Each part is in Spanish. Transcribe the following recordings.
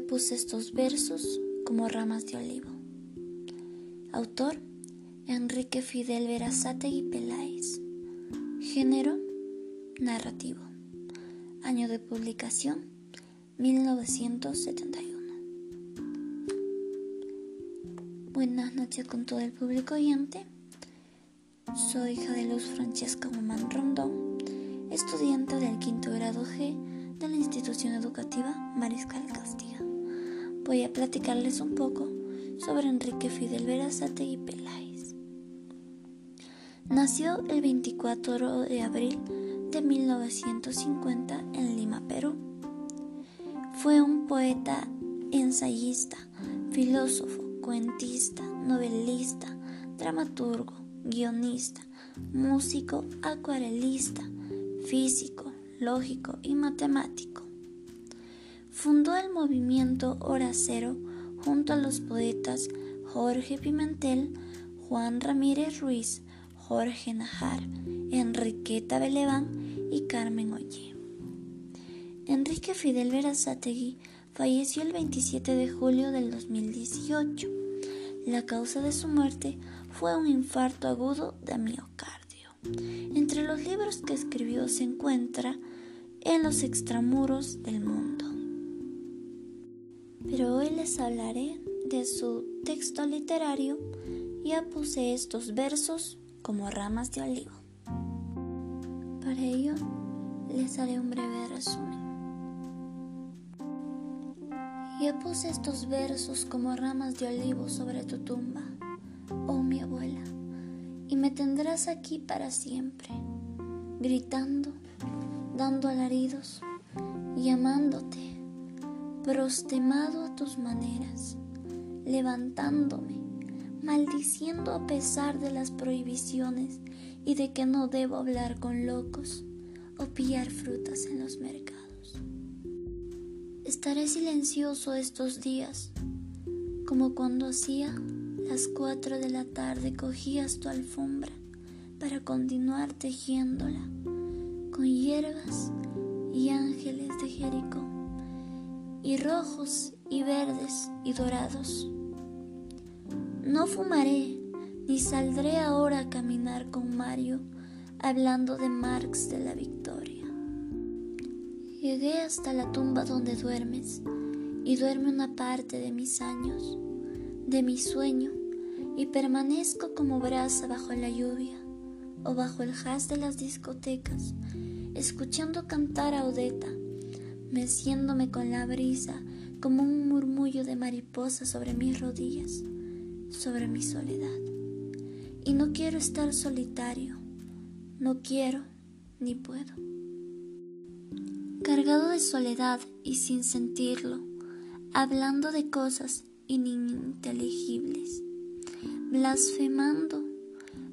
Puse estos versos como ramas de olivo. Autor Enrique Fidel y Peláez. Género narrativo. Año de publicación 1971. Buenas noches con todo el público oyente. Soy hija de Luz Francesca Guzmán Rondón, estudiante del quinto grado G de la institución educativa Mariscal Castilla. Voy a platicarles un poco sobre Enrique Fidel y Peláez. Nació el 24 de abril de 1950 en Lima, Perú. Fue un poeta, ensayista, filósofo, cuentista, novelista, dramaturgo, guionista, músico, acuarelista, físico, lógico y matemático. Fundó el movimiento Hora Cero junto a los poetas Jorge Pimentel, Juan Ramírez Ruiz, Jorge Najar, Enriqueta Beleván y Carmen Oye. Enrique Fidel Verazategui falleció el 27 de julio del 2018. La causa de su muerte fue un infarto agudo de miocardio. Entre los libros que escribió se encuentra En los extramuros del mundo. Hoy les hablaré de su texto literario. Ya puse estos versos como ramas de olivo. Para ello, les haré un breve resumen. Ya puse estos versos como ramas de olivo sobre tu tumba, oh mi abuela, y me tendrás aquí para siempre, gritando, dando alaridos, llamándote, prostemado a tus maneras, levantándome maldiciendo a pesar de las prohibiciones y de que no debo hablar con locos o pillar frutas en los mercados. Estaré silencioso estos días, como cuando hacía las cuatro de la tarde cogías tu alfombra para continuar tejiéndola con hierbas y ángeles de Jericó, y rojos y verdes y dorados no fumaré, ni saldré ahora a caminar con Mario hablando de Marx de la Victoria. Llegué hasta la tumba donde duermes y duerme una parte de mis años, de mi sueño, y permanezco como brasa bajo la lluvia o bajo el jazz de las discotecas, escuchando cantar a Odeta, meciéndome con la brisa como un murmullo de mariposa sobre mis rodillas sobre mi soledad. Y no quiero estar solitario, no quiero ni puedo. Cargado de soledad y sin sentirlo, hablando de cosas ininteligibles, blasfemando,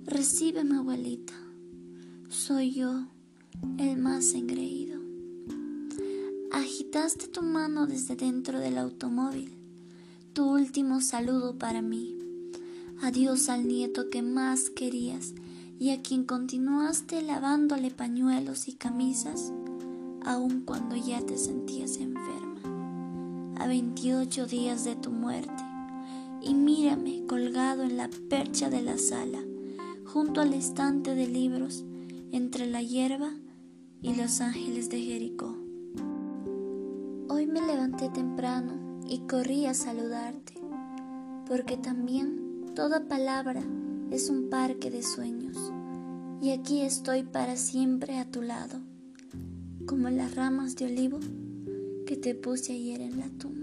recíbeme abuelita, soy yo el más engreído. Agitaste tu mano desde dentro del automóvil, tu último saludo para mí Adiós al nieto que más querías y a quien continuaste lavándole pañuelos y camisas, aun cuando ya te sentías enferma, a 28 días de tu muerte. Y mírame colgado en la percha de la sala, junto al estante de libros, entre la hierba y los ángeles de Jericó. Temprano y corrí a saludarte, porque también Toda palabra es un parque de sueños y aquí estoy para siempre a tu lado, como las ramas de olivo que te puse ayer en la tumba.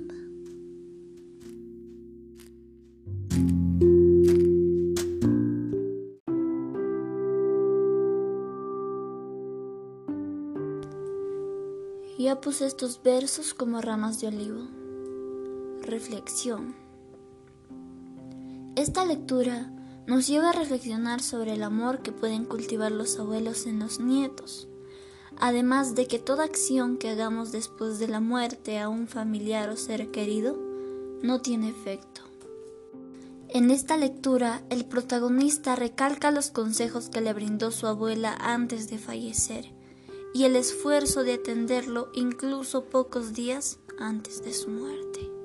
Ya puse estos versos como ramas de olivo. Reflexión. Esta lectura nos lleva a reflexionar sobre el amor que pueden cultivar los abuelos en los nietos, además de que toda acción que hagamos después de la muerte a un familiar o ser querido no tiene efecto. En esta lectura, el protagonista recalca los consejos que le brindó su abuela antes de fallecer y el esfuerzo de atenderlo incluso pocos días antes de su muerte.